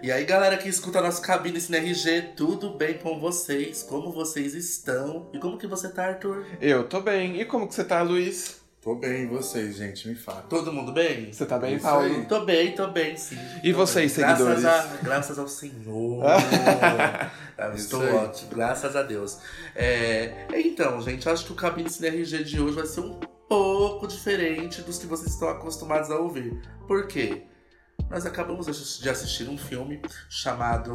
E aí, galera que escuta nosso cabine CNRG, tudo bem com vocês? Como vocês estão? E como que você tá, Arthur? Eu tô bem. E como que você tá, Luiz? Tô bem, e vocês, gente? Me fala. Todo mundo bem? Você tá bem, Isso Paulo? aí. Tô bem, tô bem, sim. E Tô vocês, bem. seguidores? Graças, a, graças ao Senhor. Ah, Estou aí. ótimo, graças a Deus. É, então, gente, acho que o cabine CNRG de hoje vai ser um pouco diferente dos que vocês estão acostumados a ouvir. Por quê? Nós acabamos de assistir um filme chamado.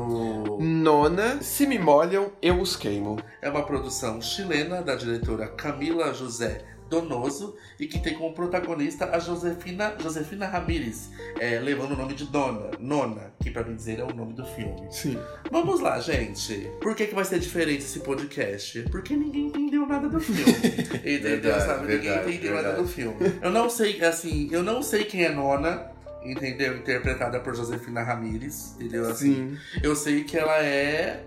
Nona, se me molham, eu os queimo. É uma produção chilena da diretora Camila José Donoso e que tem como protagonista a Josefina, Josefina Ramírez, é, levando o nome de Dona, Nona, que pra mim dizer é o nome do filme. Sim. Vamos lá, gente. Por que, que vai ser diferente esse podcast? Porque ninguém entendeu nada do filme. Entendeu? Sabe? verdade, ninguém entendeu nada verdade. do filme. Eu não sei, assim, eu não sei quem é Nona. Entendeu? Interpretada por Josefina Ramírez. Entendeu? Assim, Sim. eu sei que ela é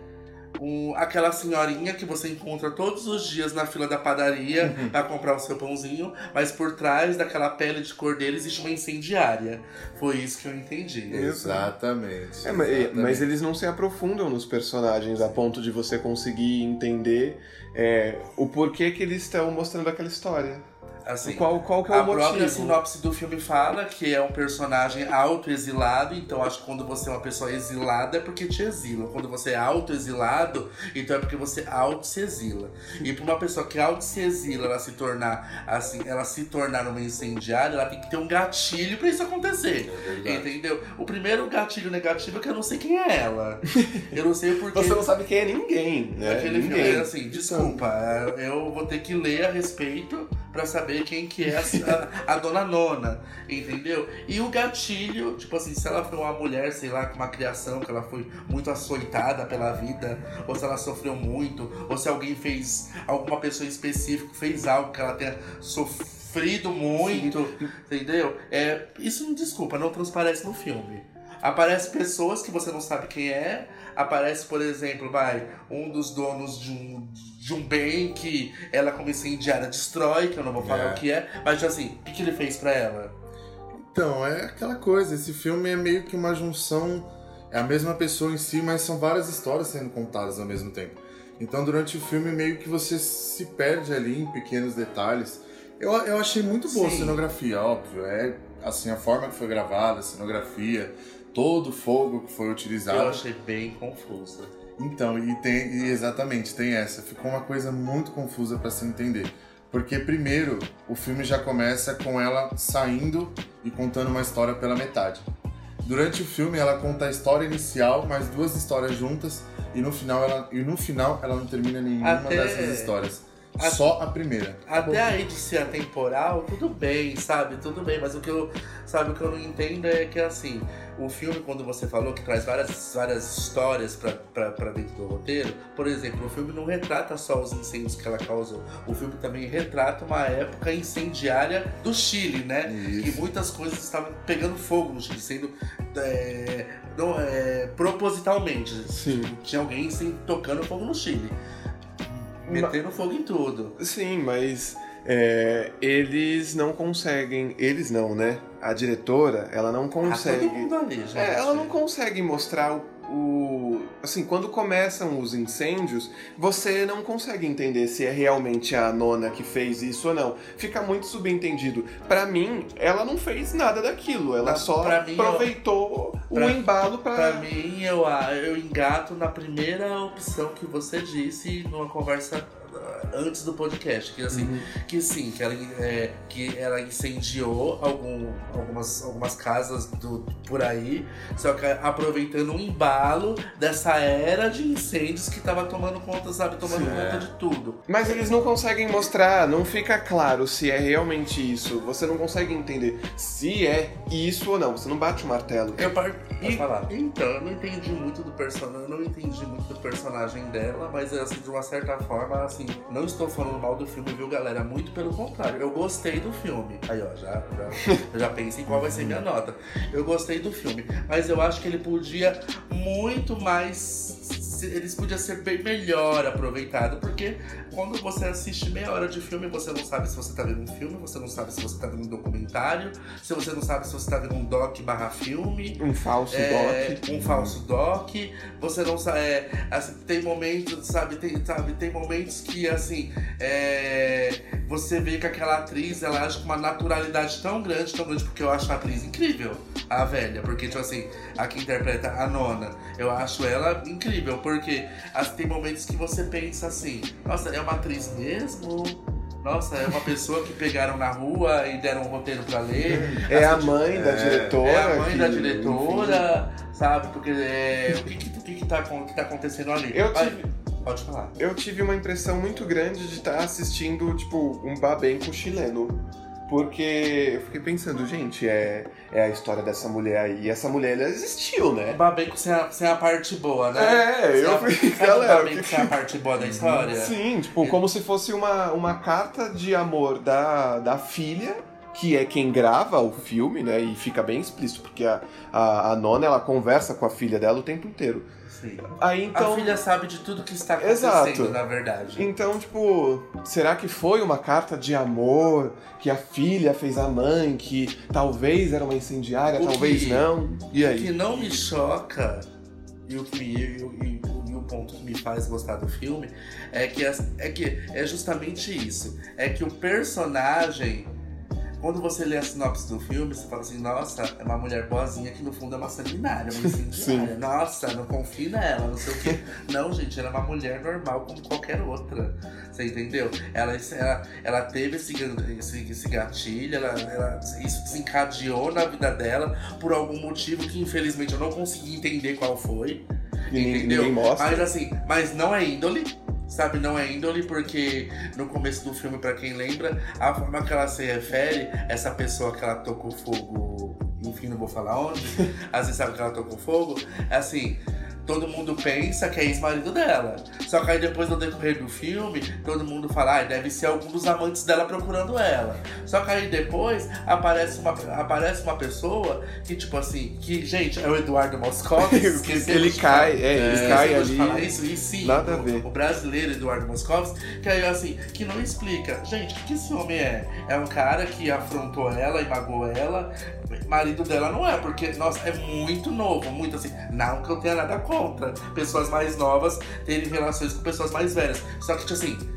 um- aquela senhorinha que você encontra todos os dias na fila da padaria Uhum. pra comprar o seu pãozinho, mas por trás daquela pele de cor dele existe uma incendiária. Foi isso que eu entendi. Exatamente. É, exatamente. mas eles não se aprofundam nos personagens a ponto de você conseguir entender é, o porquê que eles estão mostrando aquela história. Assim, qual, qual que é a o própria motivo? sinopse do filme fala que é um personagem auto-exilado, então acho que quando você é uma pessoa exilada é porque te exila. Quando você é auto-exilado, então é porque você auto-se exila. E pra uma pessoa que auto-se exila, ela se tornar assim, ela se tornar uma incendiária, ela tem que ter um gatilho pra isso acontecer. É. Entendeu? O primeiro gatilho negativo é que eu não sei quem é ela. Eu não sei o porquê. Você não sabe quem é ninguém, né? Aquele filme, ninguém. assim, desculpa, eu vou ter que ler a respeito pra saber quem que é a, a dona Nona, entendeu? E o gatilho, tipo assim, se ela foi uma mulher, sei lá, com uma criação que ela foi muito açoitada pela vida, ou se ela sofreu muito, ou se alguém fez, alguma pessoa em específico fez algo que ela tenha sofrido muito, entendeu? É, isso, desculpa, não transparece no filme. Aparece pessoas que você não sabe quem é. Aparece, por exemplo, vai, um dos donos de um, de um bem que ela, como incendiária, destrói, que eu não vou falar É. o que é. Mas, assim, o que, que ele fez pra ela? Então, é aquela coisa, esse filme é meio que uma junção, é a mesma pessoa em si, mas são várias histórias sendo contadas ao mesmo tempo. Então, durante o filme, meio que você se perde ali em pequenos detalhes. Eu, eu achei muito boa a Sim. cenografia, óbvio. É assim, a forma que foi gravada, a cenografia, todo o fogo que foi utilizado. Eu achei bem confusa. Então, e tem e exatamente, tem essa. Ficou uma coisa muito confusa pra se entender. Porque primeiro, o filme já começa com ela saindo e contando uma história pela metade. Durante o filme ela conta a história inicial, mais duas histórias juntas, e no final ela, e no final ela não termina nenhuma Até- dessas histórias. Até- Só a primeira. Até aí de ser atemporal, tudo bem, sabe? Tudo bem, mas o que eu, sabe, o que eu não entendo é que assim, o filme, quando você falou que traz várias, várias histórias pra dentro do roteiro, por exemplo, o filme não retrata só os incêndios que ela causou. O filme também retrata uma época incendiária do Chile, né? Que Isso. muitas coisas estavam pegando fogo no Chile, sendo é, não, é, propositalmente. Sim. Tinha alguém assim, tocando fogo no Chile. Metendo fogo em tudo. Sim, mas é, eles não conseguem. Eles não, né? A diretora, ela não Ah, consegue. todo mundo ali, gente. É, ela não consegue mostrar o, o- Assim, quando começam os incêndios, você não consegue entender se é realmente a nona que fez isso ou não. Fica muito subentendido. Pra mim, ela não fez nada daquilo. Ela Pra- só pra aproveitou o pra- embalo pra. Pra mim, eu, eu engato na primeira opção que você disse numa conversa antes do podcast. Que assim, Uhum. que sim, que ela, é, que ela incendiou algum, algumas, algumas casas do, por aí, só que aproveitando um embalo dessa era de incêndios que tava tomando conta, sabe, tomando Sim, conta é. de tudo. Mas eles não conseguem mostrar, não fica claro se é realmente isso. Você não consegue entender se é isso ou não. Você não bate o martelo. Eu par... E- falar. Então, eu não entendi muito do personagem, eu não entendi muito do personagem dela, mas assim, de uma certa forma, assim, não estou falando mal do filme, viu, galera? Muito pelo contrário. Eu gostei do filme. Aí, ó, já, já, eu já pensei em qual vai ser minha nota. Eu gostei do filme, mas eu acho que ele podia muito mais eles podiam ser bem melhor aproveitados, porque quando você assiste meia hora de filme, você não sabe se você tá vendo um filme, você não sabe se você tá vendo um documentário, se você não sabe se você tá vendo um doc barra filme, Um falso é, doc. um falso doc, você não sabe, é, assim, tem momentos, sabe, tem, sabe, tem momentos que assim, é, você vê que aquela atriz, ela age com uma naturalidade tão grande, tão grande, porque eu acho a atriz incrível, a velha, porque tipo assim, a que interpreta a nona, eu acho ela incrível, porque assim, tem momentos que você pensa assim, nossa, é uma atriz mesmo? Nossa, é uma pessoa que pegaram na rua e deram um roteiro pra ler. É a Assim, mãe da é, diretora. é a mãe que, da diretora, sabe? Porque é, o que, que, que, que, tá, que tá acontecendo ali? Eu tive, Pode falar. eu tive uma impressão muito grande de estar assistindo, tipo, um babenco chileno. Porque eu fiquei pensando, gente, é, é a história dessa mulher aí. E essa mulher, ela existiu, né? Babenco sem a, sem a parte boa, né? É, eu Sabe- fiquei, o galera, Babenco que- sem a parte boa da história? Sim, tipo, como se fosse uma, uma carta de amor da, da filha, que é quem grava o filme, né? E fica bem explícito, porque a, a, a nona, ela conversa com a filha dela o tempo inteiro. Sim. Aí então... A filha sabe de tudo que está acontecendo, Exato. na verdade. Então, tipo, será que foi uma carta de amor que a filha fez à mãe, que talvez era uma incendiária, O talvez que- não? E O que aí? não me choca e o, que me, o ponto que me faz gostar do filme é que, as- é que é justamente isso. É que o personagem, quando você lê a sinopse do filme, você fala assim, nossa, é uma mulher boazinha que no fundo é uma sanguinária, uma incendiária. Nossa, não confie nela, não sei o quê. Não, gente, ela é uma mulher normal como qualquer outra. Você entendeu? Ela, ela, ela teve esse, esse, esse gatilho, ela, ela- isso desencadeou na vida dela por algum motivo que infelizmente eu não consegui entender qual foi. E entendeu? Mas assim, mas não é índole. Sabe, não é índole porque no começo do filme, pra quem lembra, a forma que ela se refere, essa pessoa que ela tocou fogo, enfim, não vou falar onde, às vezes sabe que ela tocou fogo, é assim, todo mundo pensa que é ex-marido dela. Só que aí depois no decorrer do filme, todo mundo fala, ah, deve ser algum dos amantes dela procurando ela. Só que aí depois aparece uma, aparece uma pessoa que, tipo assim, que, gente, é o Eduardo Moscovitz. esquecemos ele cai, falar- é, ele esquecemos cai ali. falar isso, e sim, Nada a o, ver. o brasileiro Eduardo Moscovitz, que aí assim, que não explica, gente, o que esse homem é? É um cara que afrontou ela e magoou ela, marido dela não é, porque, nossa, é muito novo, muito assim, não que eu tenha nada contra pessoas mais novas terem relações com pessoas mais velhas, só que, tipo assim,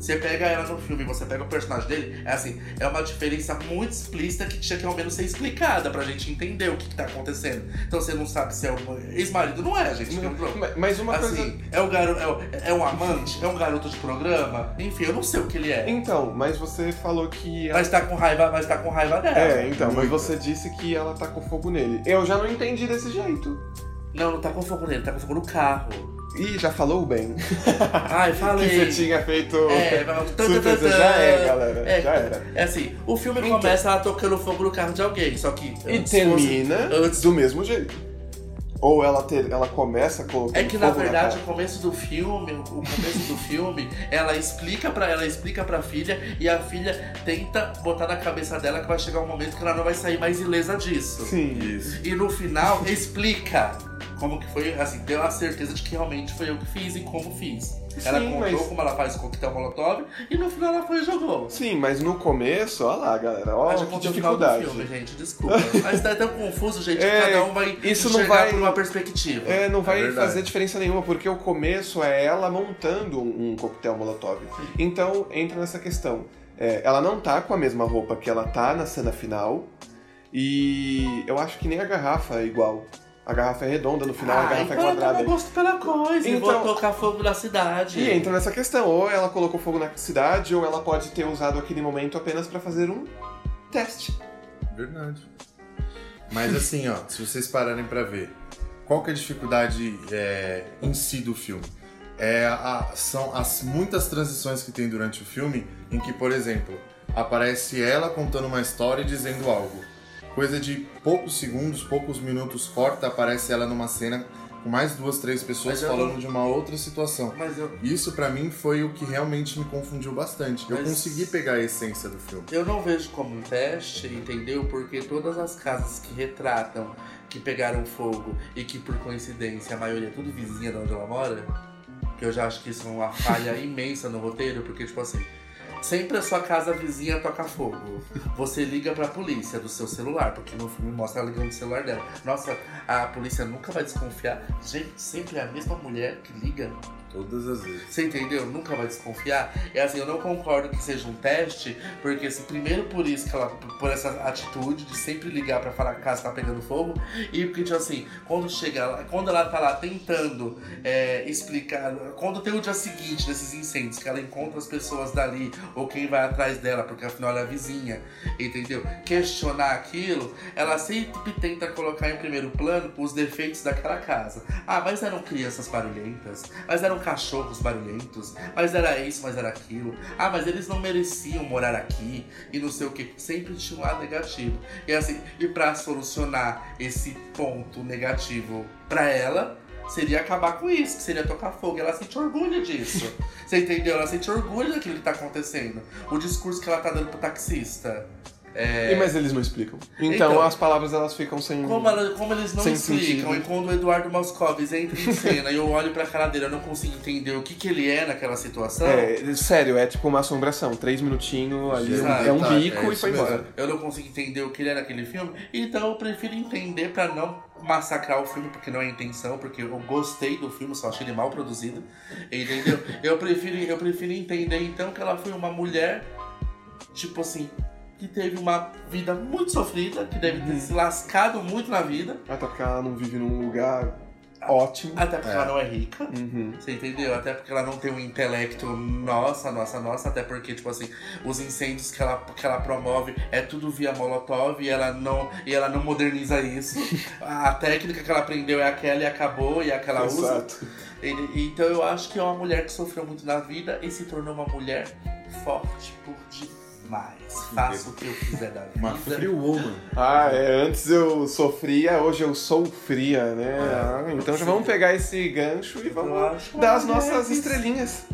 você pega ela no filme, você pega o personagem dele, é assim, é uma diferença muito explícita que tinha que ao menos ser explicada pra gente entender o que, que tá acontecendo. Então você não sabe se é um ex-marido, não é, gente. Não, mas- Mas uma coisa. assim, é, o garo, é, é um amante? É um garoto de programa? Enfim, eu não sei o que ele é. Então, mas você falou que. ela- Mas tá com raiva, mas tá com raiva dela. É, então, mas você disse que ela tá com fogo nele. Eu já não entendi desse jeito. Não, não tá com fogo nele, tá com fogo no carro. Ih, já falou bem. Ai, falei. que você tinha feito. É, mas- Surpresa. Já é, galera. É, Já era. É assim, o filme Então. começa ela tocando fogo no carro de alguém, só que. E termina antes do mesmo jeito. Ou ela, ter, ela começa colocando É que na verdade cara. o começo do filme, o começo do filme, ela explica para ela explica para filha e a filha tenta botar na cabeça dela que vai chegar um momento que ela não vai sair mais ilesa disso. Sim. Isso. E no final explica como que foi, assim, deu a certeza de que realmente foi eu que fiz e como fiz. Ela Sim, contou mas- como ela faz o coquetel molotov e no final ela foi e jogou. Sim, mas no começo, olha lá, galera. Ó, Mas já que contei o final do dificuldade. filme, gente, desculpa. Mas tá tão confuso, gente, É, que cada um vai isso não vai- por uma perspectiva. É, não vai verdade. fazer diferença nenhuma, porque o começo é ela montando um, um coquetel molotov. Então entra nessa questão. É, ela não tá com a mesma roupa que ela tá na cena final. E eu acho que nem a garrafa é igual. A garrafa é redonda, no final a Ah, garrafa é então quadrada. tomou gosto pela coisa e Então- vou tocar fogo na cidade. E entra nessa questão, ou ela colocou fogo na cidade, ou ela pode ter usado aquele momento apenas pra fazer um teste. Verdade. Mas assim, ó, se vocês pararem pra ver, qual que é a dificuldade é, em si do filme? É a- são as muitas transições que tem durante o filme em que, por exemplo, aparece ela contando uma história e dizendo algo. Coisa de poucos segundos, poucos minutos, corta, aparece ela numa cena com mais duas, três pessoas eu falando não- de uma outra situação. Mas eu, Isso pra mim foi o que realmente me confundiu bastante. Eu Mas- consegui pegar a essência do filme. eu não vejo como um teste, entendeu? Porque todas as casas que retratam que pegaram fogo e que por coincidência a maioria é tudo vizinha de onde ela mora, que eu já acho que isso é uma falha imensa no roteiro, porque tipo assim, sempre a sua casa vizinha toca fogo. Você liga pra polícia do seu celular, porque no filme mostra ela ligando o celular dela. Nossa, a polícia nunca vai desconfiar. Gente, sempre é a mesma mulher que liga. Todas as vezes. Você entendeu? Nunca vai desconfiar. É assim, eu não concordo que seja um teste, porque assim, primeiro por isso que ela, por essa atitude de sempre ligar pra falar que a casa tá pegando fogo, e porque, tipo assim, quando chega quando ela tá lá tentando é, explicar, quando tem o dia seguinte desses incêndios, que ela encontra as pessoas dali, ou quem vai atrás dela, porque afinal ela é vizinha, entendeu? Questionar aquilo, ela sempre tenta colocar em primeiro plano os defeitos daquela casa. Ah, mas eram crianças barulhentas, mas eram cachorros barulhentos, mas era isso, mas era aquilo. Ah, mas eles não mereciam morar aqui e não sei o que. Sempre tinha um lado negativo. E assim, e pra solucionar esse ponto negativo pra ela, seria acabar com isso, que seria tocar fogo. E ela sente orgulho disso. Você entendeu? Ela sente orgulho daquilo que tá acontecendo. O discurso que ela tá dando pro taxista. É... E, mas eles não explicam. Então, Então- as palavras elas ficam sem. Como, ela- como eles não Sem explicam, sentido. e quando o Eduardo Moscovis entra em cena e eu olho pra cara dele, eu não consigo entender o que, que ele é naquela situação, É, sério, é tipo uma assombração. Três minutinhos ali, Exato, é um tá, bico é e foi mesmo. embora. eu não consigo entender o que ele é naquele filme, então eu prefiro entender pra não massacrar o filme, porque não é a intenção, porque eu gostei do filme, só achei ele mal produzido, entendeu? Eu prefiro, eu prefiro entender então que ela foi uma mulher, tipo assim, que teve uma vida muito sofrida, que deve ter se lascado muito na vida, Até porque ela não vive num lugar ótimo. até porque É. ela não é rica. Uhum. Você entendeu? Até porque ela não tem um intelecto nossa, nossa, nossa, até porque, tipo assim, os incêndios que ela, que ela promove é tudo via Molotov e ela não, e ela não moderniza isso. A técnica que ela aprendeu é aquela e acabou, e é a que ela usa. Exato. Então eu acho que é uma mulher que sofreu muito na vida e se tornou uma mulher forte por demais. Faço o que eu quiser da Uma vida. free woman. Ah, é, antes eu sofria, hoje eu sou fria, né? Ah, então já vamos pegar esse gancho e vamos dar as uma mulher nossas que- estrelinhas.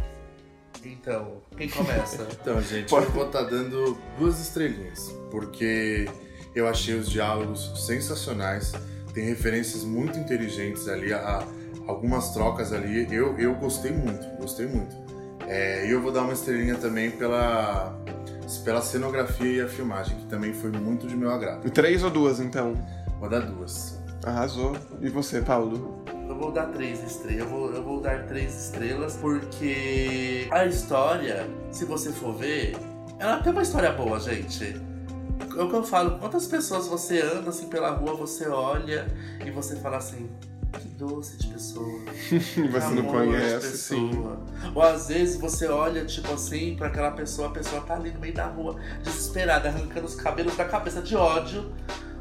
Então, quem começa? Então, gente, Pode. eu vou estar dando duas estrelinhas, porque eu achei os diálogos sensacionais, tem referências muito inteligentes ali, a, algumas trocas ali, eu, eu gostei muito, gostei muito. É, E eu vou dar uma estrelinha também pela, pela cenografia e a filmagem, que também foi muito de meu agrado. Três ou duas, então? Vou dar duas. Arrasou. E você, Paulo? Eu vou dar três estrelas. Eu vou, eu vou dar três estrelas porque a história, se você for ver, ela tem uma história boa, gente. É o que eu falo, quantas pessoas você anda assim pela rua, você olha e você fala assim, que doce de pessoa. Você não conhece, sim. pessoa. Ou às vezes você olha, tipo assim, pra aquela pessoa, a pessoa tá ali no meio da rua, desesperada, arrancando os cabelos da cabeça de ódio.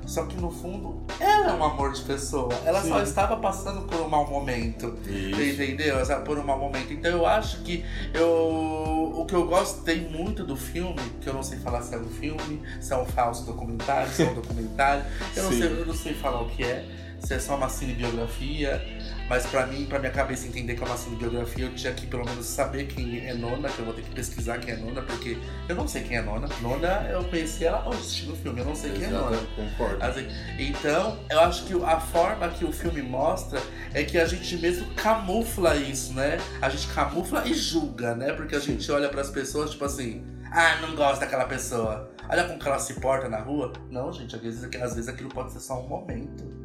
Só que no fundo, ela é um amor de pessoa. Ela só Sim. estava passando por um mau momento. Isso. Entendeu? Por um mau momento. Então eu acho que eu. O que eu gostei muito do filme, que eu não sei falar se é um filme, se é um falso documentário, se é um documentário. Eu não, sei, eu não sei falar o que é, se é só uma cinebiografia. Mas pra mim, pra minha cabeça entender que é uma cinebiografia, eu tinha que pelo menos saber quem é Nona, que eu vou ter que pesquisar quem é Nona, porque eu não sei quem é Nona. Nona, eu conheci ela hoje assistindo o filme, eu não sei quem é Nona. Exato, concordo. Assim, então, eu acho que a forma que o filme mostra é que a gente mesmo camufla isso, né? A gente camufla e julga, né? Porque a gente olha pras pessoas, tipo assim, ah, não gosto daquela pessoa. Olha como que ela se porta na rua. Não, gente, às vezes, às vezes aquilo pode ser só um momento.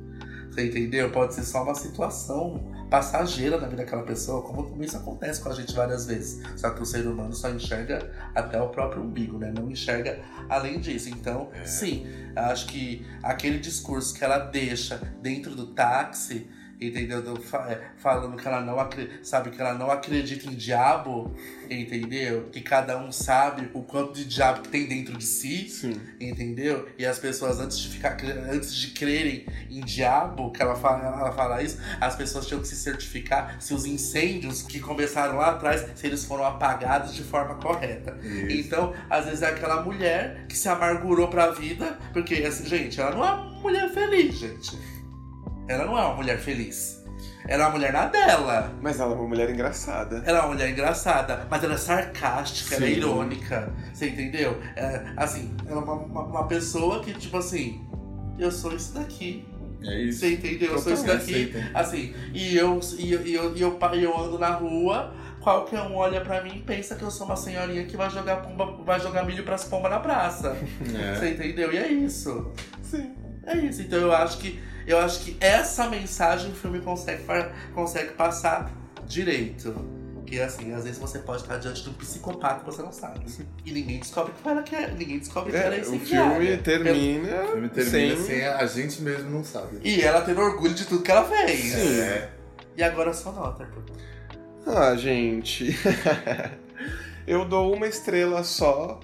Você entendeu? Pode ser só uma situação passageira na vida daquela pessoa, como isso acontece com a gente várias vezes. Só que o ser humano só enxerga até o próprio umbigo, né? Não enxerga além disso. Então, É. sim, acho que aquele discurso que ela deixa dentro do táxi, entendeu? Fa- é, falando que ela não sabe, que ela não acredita em diabo, entendeu? Que cada um sabe o quanto de diabo que tem dentro de si, Sim. entendeu? E as pessoas antes de ficar antes de crerem em diabo, que ela fala, ela fala isso, as pessoas tinham que se certificar se os incêndios que começaram lá atrás, se eles foram apagados de forma correta. Isso. Então, às vezes é aquela mulher que se amargurou pra vida, porque, assim, gente, ela não é uma mulher feliz, gente. Ela não é uma mulher feliz. Ela é uma mulher na dela. Mas ela é uma mulher engraçada. Ela é uma mulher engraçada, mas ela é sarcástica, ela é Sim. irônica. Você entendeu? É, assim, ela é uma, uma, uma pessoa que, tipo assim, eu sou isso daqui. É isso. Você entendeu? Eu sou isso daqui. Assim, e eu, e, eu- e eu, e eu, eu ando na rua, qualquer um olha pra mim e pensa que eu sou uma senhorinha que vai jogar, pomba, vai jogar milho pras pombas na praça. É. Você entendeu? E é isso. Sim. É isso. Então eu acho que eu acho que essa mensagem o filme consegue, consegue passar direito. Que assim, às vezes você pode estar diante de um psicopata que você não sabe. E ninguém descobre que ela quer. Ninguém descobre que ela é É, o filme termina, O filme termina sem... sem a gente mesmo não sabe. E ela tendo orgulho de tudo que ela fez. Sim. É. E agora só nota, Arthur. Ah, gente. eu dou uma estrela só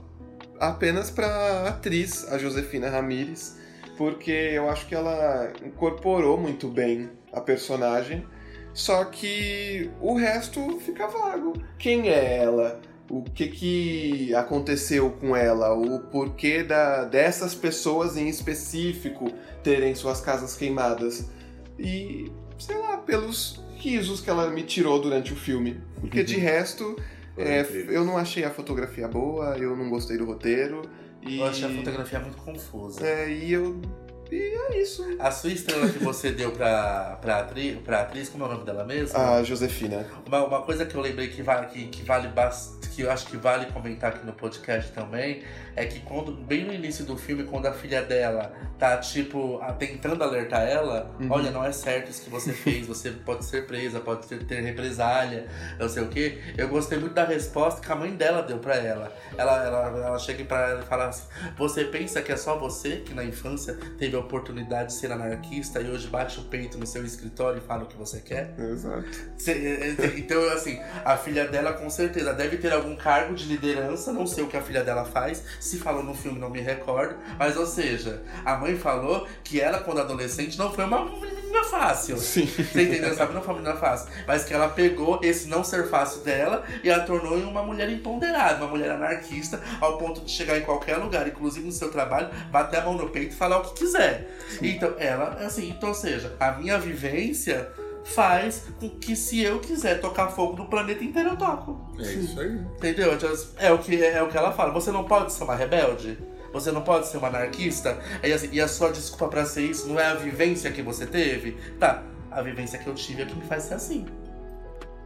apenas pra atriz, a Josefina Ramírez, porque eu acho que ela incorporou muito bem a personagem, só que o resto fica vago. Quem é ela? O que, que aconteceu com ela? O porquê da, dessas pessoas em específico terem suas casas queimadas? E, sei lá, pelos risos que ela me tirou durante o filme. Porque de resto, é, eu não achei a fotografia boa, eu não gostei do roteiro. E, Eu achei a fotografia muito confusa. é, e eu. E é isso. A sua estrela que você deu pra, pra, atri, pra atriz, como é o nome dela mesmo? A Josefina. Uma, uma coisa que eu lembrei que vale, que, que vale bastante, que eu acho que vale comentar aqui no podcast também, é que quando, bem no início do filme, quando a filha dela tá, tipo, tentando alertar ela, Uhum. olha, não é certo isso que você fez, você pode ser presa, pode ter, ter represália, não sei o quê. Eu gostei muito da resposta que a mãe dela deu pra ela. Ela, ela, ela chega pra ela e fala assim, você pensa que é só você que na infância teve a oportunidade de ser anarquista e hoje bate o peito no seu escritório e fala o que você quer? Exato. É, é, Então, assim, a filha dela com certeza deve ter algum cargo de liderança, não sei o que a filha dela faz, se falou no filme não me recordo, mas ou seja, a mãe falou que ela, quando adolescente, não foi uma fácil. Sim. Você entendeu? Sabe? Não menina fácil. Mas que ela pegou esse não ser fácil dela e a tornou em uma mulher empoderada, uma mulher anarquista, ao ponto de chegar em qualquer lugar, inclusive no seu trabalho, bater a mão no peito e falar o que quiser. Então, ela, assim, então, ou seja, a minha vivência faz com que se eu quiser tocar fogo no planeta inteiro, eu toco. É isso aí. Entendeu? Então, É o que, é o que ela fala. Você não pode ser uma rebelde? Você não pode ser uma anarquista? E, assim, e a sua desculpa pra ser isso não é a vivência que você teve? Tá, a vivência que eu tive é que me faz ser assim.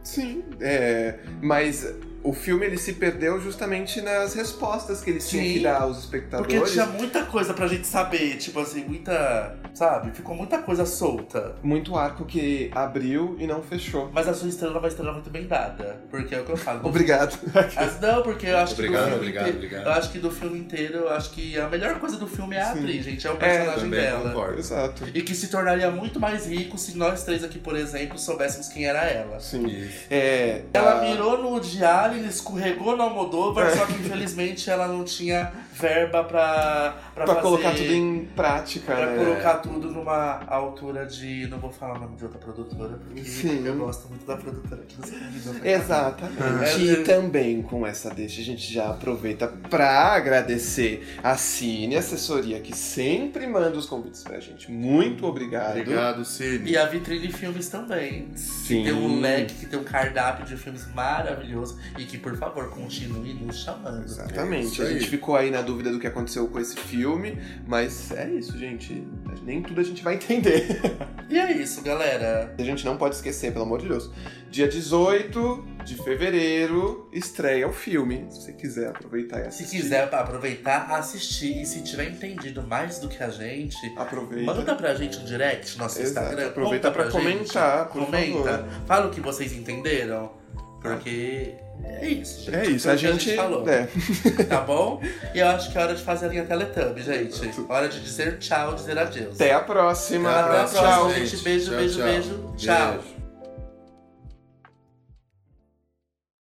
Sim. É, mas o filme ele se perdeu justamente nas respostas que eles tinham Sim. que dar aos Porque espectadores. tinha muita coisa pra gente saber, tipo assim, muita. Sabe? Ficou muita coisa solta. Muito arco que abriu e não fechou. Mas a sua estrela é uma estrela muito bem dada. Porque é o que eu falo. Obrigado. As- não, porque eu acho Obrigado, que obrigado, inteiro, obrigado. Eu acho que do filme inteiro, eu acho que a melhor coisa do filme é a Sim. atriz, gente. É o personagem Também dela. concordo. Exato. E que se tornaria muito mais rico se nós três aqui, por exemplo, soubéssemos quem era ela. Sim. Isso. É, Ela a- mirou no Woody Allen, escorregou no Almodóvar, só que infelizmente ela não tinha verba pra, pra, pra fazer, colocar tudo em prática, Pra né? colocar tudo numa altura de. Não vou falar o nome de outra produtora, porque Sim. eu gosto muito da produtora aqui dos Unidos. Exatamente. É. E também com essa deixa, a gente já aproveita pra agradecer a Cine Assessoria, que sempre manda os convites pra gente. Muito obrigado. Obrigado, Cine. E a Vitrine Filmes também. Sim. Que tem um leque, que tem um cardápio de filmes maravilhoso e que, por favor, continue nos chamando. É Exatamente. isso a gente ficou aí na dúvida do que aconteceu com esse filme, mas é isso, gente. Nem tudo a gente vai entender. E é isso, galera. A gente não pode esquecer, pelo amor de Deus. Dia 18 de fevereiro estreia o filme. Se você quiser aproveitar e Se assistir. quiser aproveitar, assistir. E se tiver entendido mais do que a gente, aproveita. manda pra gente um direct no nosso Exato, Instagram. aproveita pra comentar, gente. por Comenta. favor. Fala o que vocês entenderam. Porque é isso, gente. É isso, a o que gente. falou. é. Tá bom? E eu acho que é hora de fazer a linha Teletubb, gente. Hora de dizer tchau, dizer adeus. Até a próxima. Até a Até a próxima, Tchau, gente. gente. Beijo, Tchau, beijo, tchau. beijo. Tchau. Beijo.